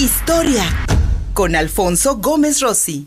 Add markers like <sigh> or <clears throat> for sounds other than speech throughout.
Historia con Alfonso Gómez Rossi.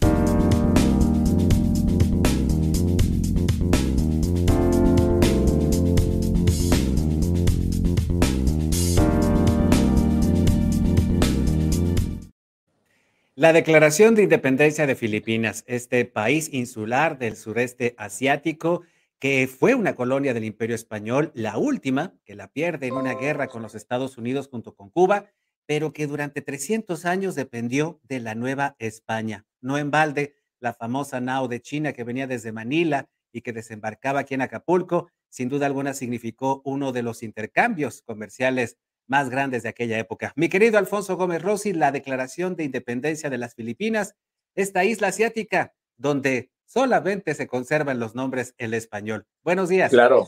La Declaración de Independencia de Filipinas, este país insular del sureste asiático, que fue una colonia del Imperio Español, la última que la pierde en una guerra con los Estados Unidos junto con Cuba, pero que durante 300 años dependió de la Nueva España. No en balde, la famosa nao de China que venía desde Manila y que desembarcaba aquí en Acapulco, sin duda alguna significó uno de los intercambios comerciales más grandes de aquella época. Mi querido Alfonso Gómez Rossi, la declaración de independencia de las Filipinas, esta isla asiática donde solamente se conservan los nombres en español. Buenos días. Claro.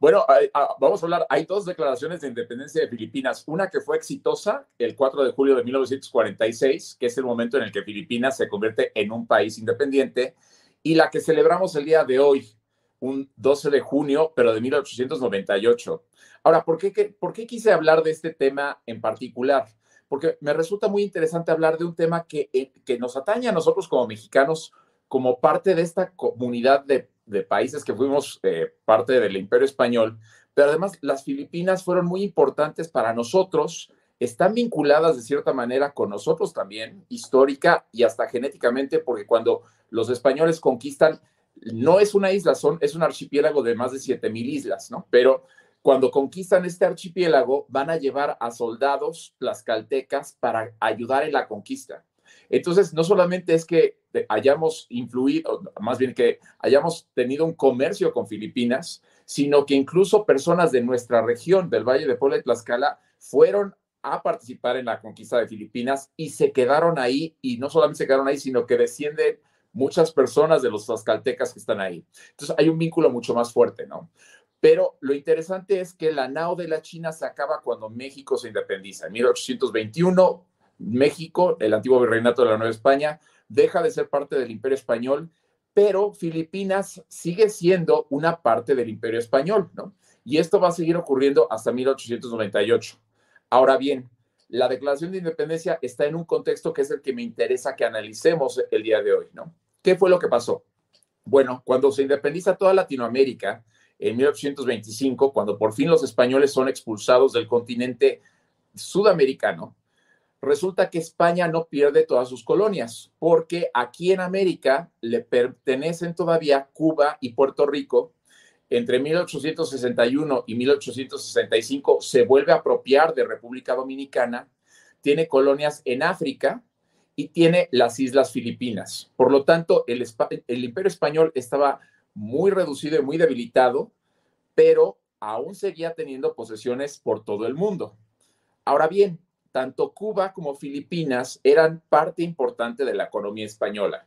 Bueno, ah, vamos a hablar, hay dos declaraciones de independencia de Filipinas. Una que fue exitosa el 4 de julio de 1946, que es el momento en el que Filipinas se convierte en un país independiente, y la que celebramos el día de hoy, un 12 de junio, pero de 1898. Ahora, ¿por qué, ¿por qué quise hablar de este tema en particular? Porque me resulta muy interesante hablar de un tema que, eh, que nos atañe a nosotros como mexicanos, como parte de esta comunidad de de países que fuimos eh, parte del imperio español, pero además las Filipinas fueron muy importantes para nosotros, están vinculadas de cierta manera con nosotros también, histórica y hasta genéticamente, porque cuando los españoles conquistan, no es una isla, son, es un archipiélago de más de 7 mil islas, ¿no? Pero cuando conquistan este archipiélago, van a llevar a soldados caltecas para ayudar en la conquista. Entonces, no solamente es que hayamos influido, más bien que hayamos tenido un comercio con Filipinas, sino que incluso personas de nuestra región, del Valle de Puebla y Tlaxcala, fueron a participar en la conquista de Filipinas y se quedaron ahí, y no solamente se quedaron ahí, sino que descienden muchas personas de los tlaxcaltecas que están ahí. Entonces hay un vínculo mucho más fuerte, ¿no? Pero lo interesante es que la NAO de la China se acaba cuando México se independiza. En 1821, México, el antiguo virreinato de la Nueva España, deja de ser parte del imperio español, pero Filipinas sigue siendo una parte del imperio español, ¿no? Y esto va a seguir ocurriendo hasta 1898. Ahora bien, la declaración de independencia está en un contexto que es el que me interesa que analicemos el día de hoy, ¿no? ¿Qué fue lo que pasó? Bueno, cuando se independiza toda Latinoamérica, en 1825, cuando por fin los españoles son expulsados del continente sudamericano, resulta que España no pierde todas sus colonias, porque aquí en América le pertenecen todavía Cuba y Puerto Rico. Entre 1861 y 1865 se vuelve a apropiar de República Dominicana, tiene colonias en África y tiene las Islas Filipinas. Por lo tanto, el, el imperio español estaba muy reducido y muy debilitado, pero aún seguía teniendo posesiones por todo el mundo. Ahora bien, tanto Cuba como Filipinas eran parte importante de la economía española.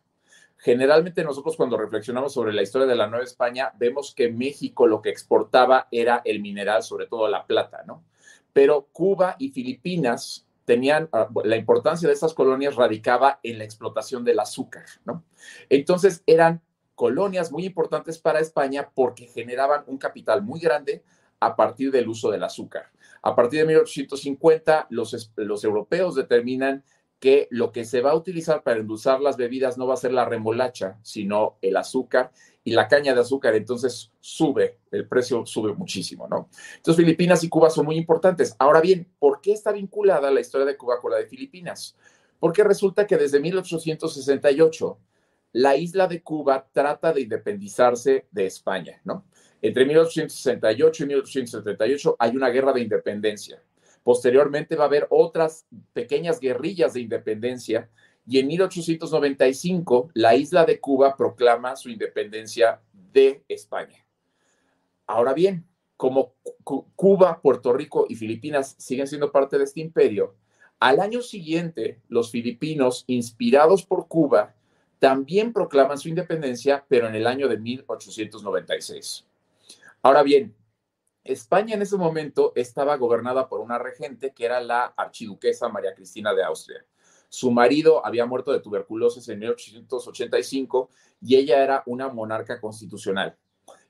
Generalmente nosotros cuando reflexionamos sobre la historia de la Nueva España, vemos que México lo que exportaba era el mineral, sobre todo la plata, ¿no? Pero Cuba y Filipinas tenían, ah, la importancia de estas colonias radicaba en la explotación del azúcar, ¿no? Entonces eran colonias muy importantes para España porque generaban un capital muy grande a partir del uso del azúcar. A partir de 1850, los, europeos determinan que lo que se va a utilizar para endulzar las bebidas no va a ser la remolacha, sino el azúcar y la caña de azúcar. Entonces sube, el precio sube muchísimo, ¿no? Entonces Filipinas y Cuba son muy importantes. Ahora bien, ¿por qué está vinculada la historia de Cuba con la de Filipinas? Porque resulta que desde 1868 la isla de Cuba trata de independizarse de España, ¿no? Entre 1868 y 1878 hay una guerra de independencia. Posteriormente va a haber otras pequeñas guerrillas de independencia y en 1895 la isla de Cuba proclama su independencia de España. Ahora bien, como Cuba, Puerto Rico y Filipinas siguen siendo parte de este imperio, al año siguiente los filipinos, inspirados por Cuba, también proclaman su independencia, pero en el año de 1896. Ahora bien, España en ese momento estaba gobernada por una regente que era la archiduquesa María Cristina de Austria. Su marido había muerto de tuberculosis en 1885 y ella era una monarca constitucional.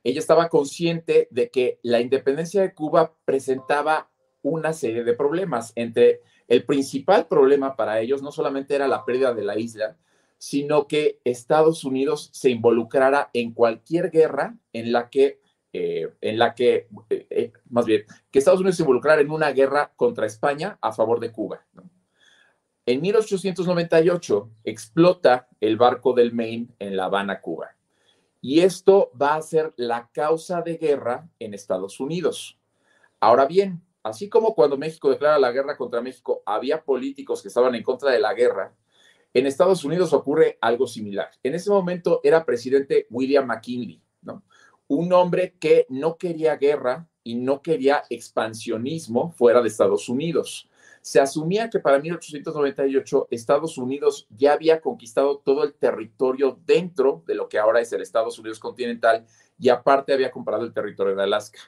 Ella estaba consciente de que la independencia de Cuba presentaba una serie de problemas, entre El principal problema para ellos no solamente era la pérdida de la isla, sino que Estados Unidos se involucrara en cualquier guerra en la que, eh, en la que eh, eh, más bien, que Estados Unidos se involucrara en una guerra contra España a favor de Cuba. En 1898 explota el barco del Maine en La Habana, Cuba. Y esto va a ser la causa de guerra en Estados Unidos. Ahora bien, así como cuando México declara la guerra contra México, había políticos que estaban en contra de la guerra, en Estados Unidos ocurre algo similar. En ese momento era presidente William McKinley, ¿no? Un hombre que no quería guerra y no quería expansionismo fuera de Estados Unidos. Se asumía que para 1898 Estados Unidos ya había conquistado todo el territorio dentro de lo que ahora es el Estados Unidos continental y aparte había comprado el territorio de Alaska.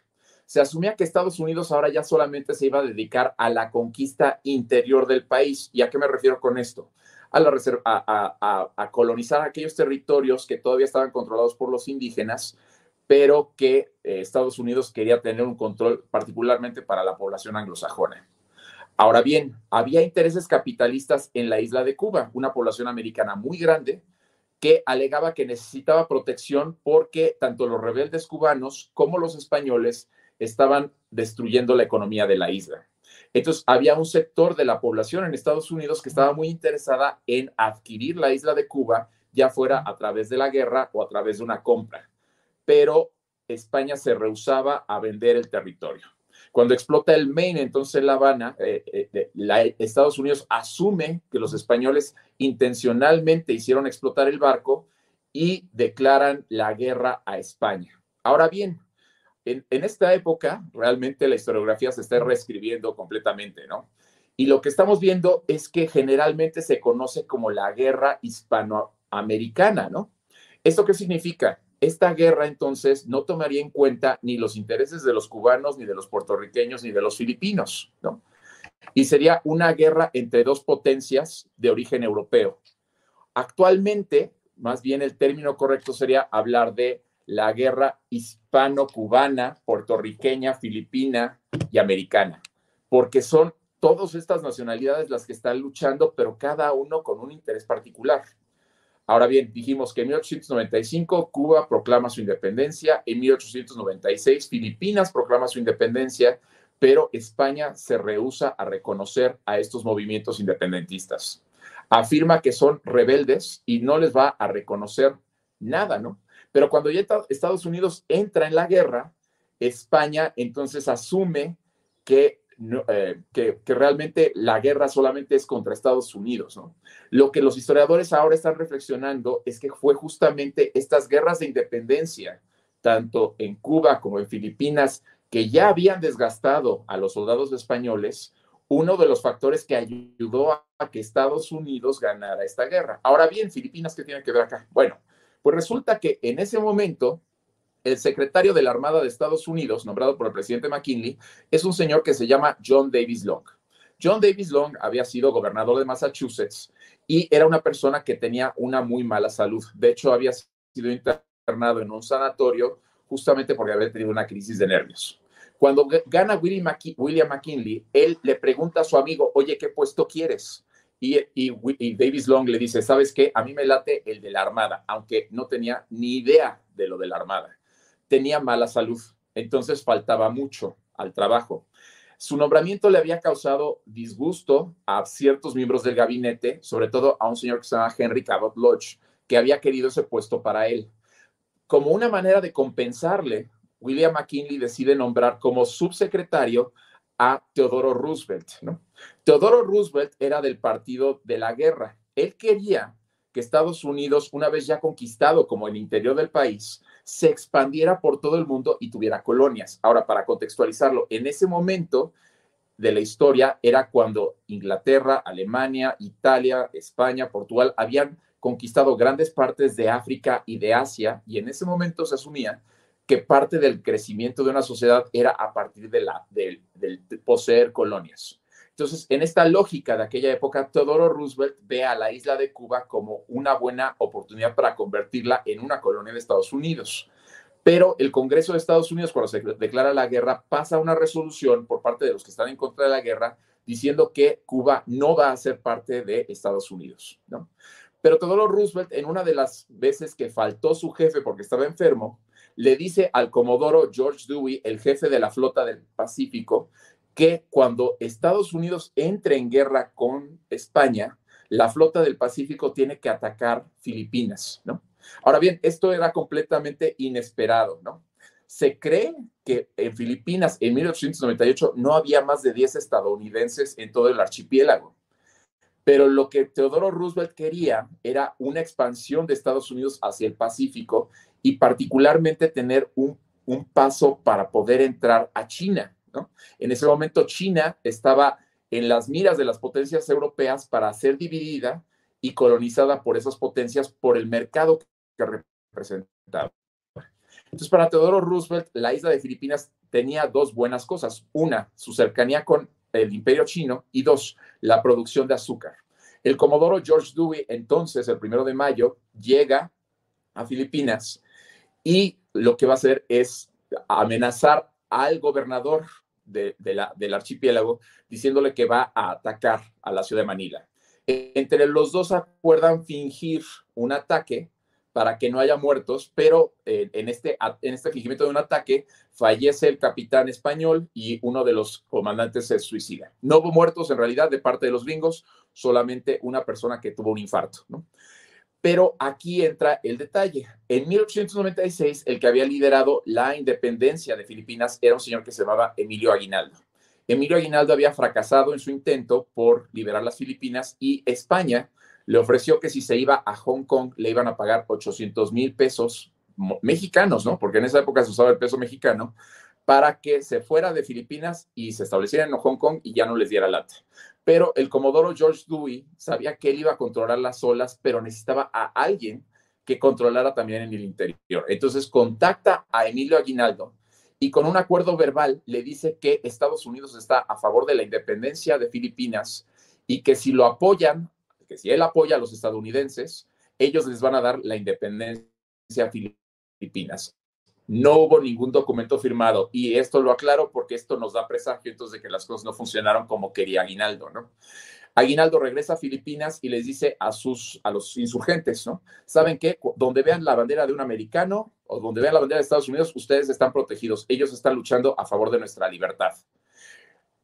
Se asumía que Estados Unidos ahora ya solamente se iba a dedicar a la conquista interior del país. ¿Y a qué me refiero con esto? A, la a, a, colonizar aquellos territorios que todavía estaban controlados por los indígenas, pero que eh, Estados Unidos quería tener un control particularmente para la población anglosajona. Ahora bien, había intereses capitalistas en la isla de Cuba, una población americana muy grande que alegaba que necesitaba protección porque tanto los rebeldes cubanos como los españoles estaban destruyendo la economía de la isla. Entonces, había un sector de la población en Estados Unidos que estaba muy interesada en adquirir la isla de Cuba, ya fuera a través de la guerra o a través de una compra. Pero España se rehusaba a vender el territorio. Cuando explota el Maine, entonces La Habana, eh, eh, Estados Unidos asume que los españoles intencionalmente hicieron explotar el barco y declaran la guerra a España. Ahora bien, en, en, esta época realmente la historiografía se está reescribiendo completamente, ¿no? Y lo que estamos viendo es que generalmente se conoce como la guerra hispanoamericana, ¿no? ¿Esto qué significa? Esta guerra entonces no tomaría en cuenta ni los intereses de los cubanos, ni de los puertorriqueños, ni de los filipinos, ¿no? Y sería una guerra entre dos potencias de origen europeo. Actualmente, más bien el término correcto sería hablar de la guerra hispano-cubana, puertorriqueña, filipina y americana, porque son todas estas nacionalidades las que están luchando, pero cada uno con un interés particular. Ahora bien, dijimos que en 1895 Cuba proclama su independencia, en 1896 Filipinas proclama su independencia, pero España se rehúsa a reconocer a estos movimientos independentistas. Afirma que son rebeldes y no les va a reconocer nada, ¿no? Pero cuando ya Estados Unidos entra en la guerra, España entonces asume que eh, que, realmente la guerra solamente es contra Estados Unidos. ¿no? Lo que los historiadores ahora están reflexionando es que fue justamente estas guerras de independencia, tanto en Cuba como en Filipinas, que ya habían desgastado a los soldados españoles, uno de los factores que ayudó a que Estados Unidos ganara esta guerra. Ahora bien, Filipinas, ¿qué tiene que ver acá? Bueno, pues resulta que en ese momento el secretario de la Armada de Estados Unidos, nombrado por el presidente McKinley, es un señor que se llama John Davis Long. John Davis Long había sido gobernador de Massachusetts y era una persona que tenía una muy mala salud. De hecho, había sido internado en un sanatorio justamente porque había tenido una crisis de nervios. Cuando gana William McKinley, él le pregunta a su amigo, oye, ¿qué puesto quieres? Y, Davis Long le dice, ¿sabes qué? A mí me late el de la Armada, aunque no tenía ni idea de lo de la Armada tenía mala salud, entonces faltaba mucho al trabajo. Su nombramiento le había causado disgusto a ciertos miembros del gabinete, sobre todo a un señor que se llama Henry Cabot Lodge, que había querido ese puesto para él. Como una manera de compensarle, William McKinley decide nombrar como subsecretario a Teodoro Roosevelt. Teodoro Roosevelt era del partido de la guerra. Él quería que Estados Unidos, una vez ya conquistado como el interior del país, se expandiera por todo el mundo y tuviera colonias. Ahora, para contextualizarlo, en ese momento de la historia era cuando Inglaterra, Alemania, Italia, España, Portugal habían conquistado grandes partes de África y de Asia, y en ese momento se asumía que parte del crecimiento de una sociedad era a partir de la, del poseer colonias. Entonces, en esta lógica de aquella época, Teodoro Roosevelt ve a la isla de Cuba como una buena oportunidad para convertirla en una colonia de Estados Unidos. Pero el Congreso de Estados Unidos, cuando se declara la guerra, pasa una resolución por parte de los que están en contra de la guerra diciendo que Cuba no va a ser parte de Estados Unidos, ¿no? Pero Teodoro Roosevelt, en una de las veces que faltó su jefe porque estaba enfermo, le dice al comodoro George Dewey, el jefe de la flota del Pacífico, que cuando Estados Unidos entre en guerra con España, la flota del Pacífico tiene que atacar Filipinas, ¿no? Ahora bien, esto era completamente inesperado, ¿no? Se cree que en Filipinas en 1898 no había más de 10 estadounidenses en todo el archipiélago. Pero lo que Teodoro Roosevelt quería era una expansión de Estados Unidos hacia el Pacífico y particularmente tener un, un paso para poder entrar a China. En ese momento China estaba en las miras de las potencias europeas para ser dividida y colonizada por esas potencias por el mercado que representaba. Entonces, para Teodoro Roosevelt, la isla de Filipinas tenía dos buenas cosas. Una, su cercanía con el imperio chino y dos, la producción de azúcar. El comodoro George Dewey, entonces, el primero de mayo, llega a Filipinas y lo que va a hacer es amenazar al gobernador del archipiélago diciéndole que va a atacar a la ciudad de Manila. Entre los dos acuerdan fingir un ataque para que no haya muertos, pero eh, en, este, en este fingimiento de un ataque fallece el capitán español y uno de los comandantes se suicida. No hubo muertos en realidad de parte de los gringos, solamente una persona que tuvo un infarto. Pero aquí entra el detalle. En 1896, el que había liderado la independencia de Filipinas era un señor que se llamaba Emilio Aguinaldo. Emilio Aguinaldo había fracasado en su intento por liberar las Filipinas y España le ofreció que si se iba a Hong Kong le iban a pagar 800 mil pesos mexicanos, ¿no? Porque en esa época se usaba el peso mexicano, para que se fuera de Filipinas y se estableciera en Hong Kong y ya no les diera lata. Pero el comodoro George Dewey sabía que él iba a controlar las olas, pero necesitaba a alguien que controlara también en el interior. Entonces contacta a Emilio Aguinaldo y con un acuerdo verbal le dice que Estados Unidos está a favor de la independencia de Filipinas y que si lo apoyan que si él apoya a los estadounidenses, ellos les van a dar la independencia a Filipinas. No hubo ningún documento firmado y esto lo aclaro porque esto nos da presagio de que las cosas no funcionaron como quería Aguinaldo, ¿no? Aguinaldo regresa a Filipinas y les dice a sus a los insurgentes, ¿no? Saben que donde vean la bandera de un americano o donde vean la bandera de Estados Unidos, ustedes están protegidos. Ellos están luchando a favor de nuestra libertad.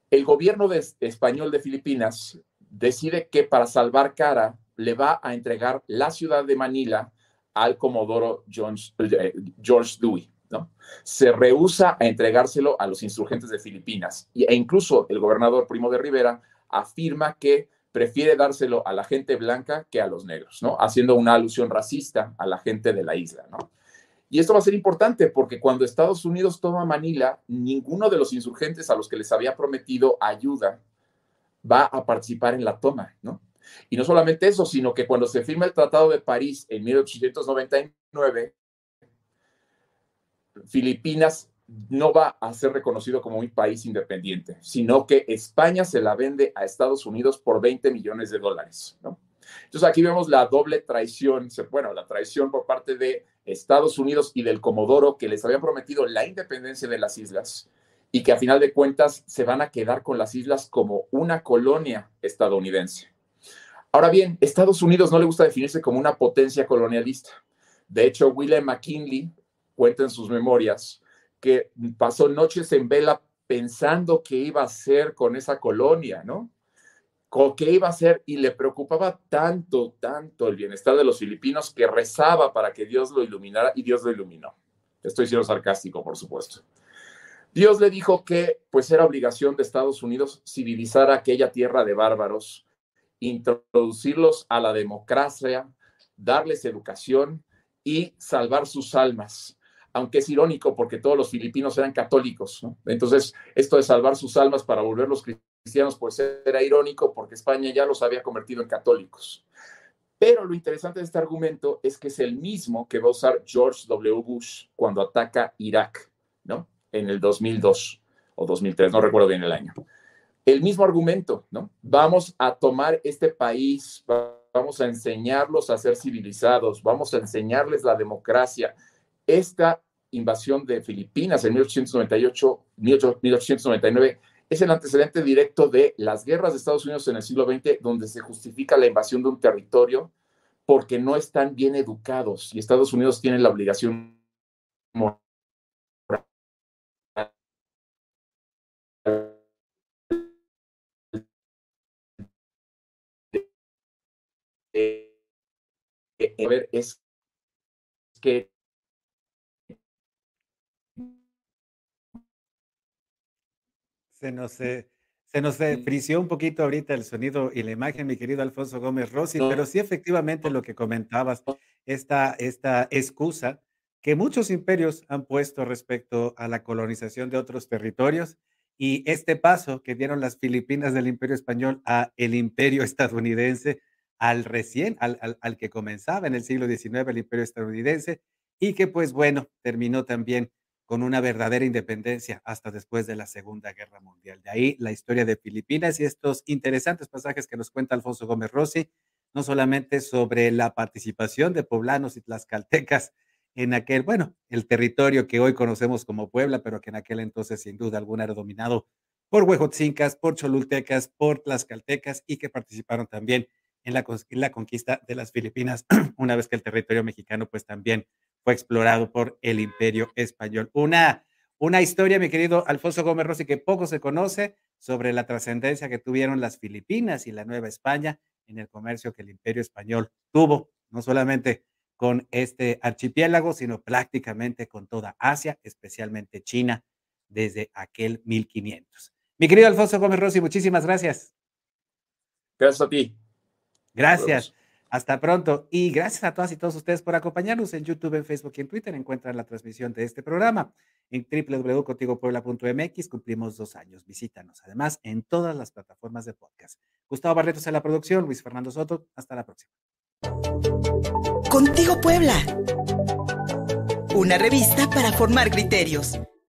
El gobierno español de Filipinas decide que para salvar cara le va a entregar la ciudad de Manila al comodoro eh, George Dewey. ¿no? Se rehúsa a entregárselo a los insurgentes de Filipinas e incluso el gobernador Primo de Rivera afirma que prefiere dárselo a la gente blanca que a los negros, ¿no? haciendo una alusión racista a la gente de la isla. ¿no? Y esto va a ser importante porque cuando Estados Unidos toma Manila, ninguno de los insurgentes a los que les había prometido ayuda va a participar en la toma, ¿no? Y no solamente eso, sino que cuando se firma el Tratado de París en 1899, Filipinas no va a ser reconocido como un país independiente, sino que España se la vende a Estados Unidos por 20 millones de dólares. Entonces aquí vemos la doble traición, bueno, la traición por parte de Estados Unidos y del Comodoro que les habían prometido la independencia de las islas y que a final de cuentas se van a quedar con las islas como una colonia estadounidense. Ahora bien, Estados Unidos no le gusta definirse como una potencia colonialista. De hecho, William McKinley cuenta en sus memorias que pasó noches en vela pensando qué iba a hacer con esa colonia, ¿no? ¿Qué iba a hacer? Y le preocupaba tanto, tanto el bienestar de los filipinos que rezaba para que Dios lo iluminara y Dios lo iluminó. Estoy siendo sarcástico, por supuesto. Dios le dijo que pues era obligación de Estados Unidos civilizar aquella tierra de bárbaros, introducirlos a la democracia, darles educación y salvar sus almas. Aunque es irónico porque todos los filipinos eran católicos. Entonces, esto de salvar sus almas para volverlos cristianos, pues era irónico porque España ya los había convertido en católicos. Pero lo interesante de este argumento es que es el mismo que va a usar George W. Bush cuando ataca Irak, ¿no? en el 2002 o 2003, no recuerdo bien el año. El mismo argumento, ¿no? Vamos a tomar este país, vamos a enseñarlos a ser civilizados, vamos a enseñarles la democracia. Esta invasión de Filipinas en 1898, 1899 es el antecedente directo de las guerras de Estados Unidos en el siglo XX, donde se justifica la invasión de un territorio porque no están bien educados y Estados Unidos tiene la obligación moral ver es que se nos, se nos frició un poquito ahorita el sonido y la imagen, mi querido Alfonso Gómez Rossi, pero sí efectivamente lo que comentabas, esta, esta excusa que muchos imperios han puesto respecto a la colonización de otros territorios y este paso que dieron las Filipinas del Imperio Español a el Imperio estadounidense, al recién, al, al, que comenzaba en el siglo XIX el Imperio estadounidense y que pues bueno, terminó también con una verdadera independencia hasta después de la Segunda Guerra Mundial. De ahí la historia de Filipinas y estos interesantes pasajes que nos cuenta Alfonso Gómez Rossi, no solamente sobre la participación de poblanos y tlaxcaltecas en aquel, bueno, el territorio que hoy conocemos como Puebla, pero que en aquel entonces sin duda alguna era dominado por huejotzincas, por cholultecas, por tlaxcaltecas y que participaron también en la, la conquista de las Filipinas, <clears throat> una vez que el territorio mexicano pues también fue explorado por el imperio español. Una, una historia, mi querido Alfonso Gómez Rossi, que poco se conoce sobre la trascendencia que tuvieron las Filipinas y la Nueva España en el comercio que el imperio español tuvo, no solamente con este archipiélago, sino prácticamente con toda Asia, especialmente China, desde aquel 1500. Mi querido Alfonso Gómez Rossi, muchísimas gracias. Gracias a ti. Gracias. Hasta pronto y gracias a todas y todos ustedes por acompañarnos en YouTube, en Facebook y en Twitter. Encuentran la transmisión de este programa en www.contigopuebla.mx. Cumplimos dos años. Visítanos además en todas las plataformas de podcast. Gustavo Barretos en la producción, Luis Fernando Soto. Hasta la próxima. Contigo Puebla. Una revista para formar criterios.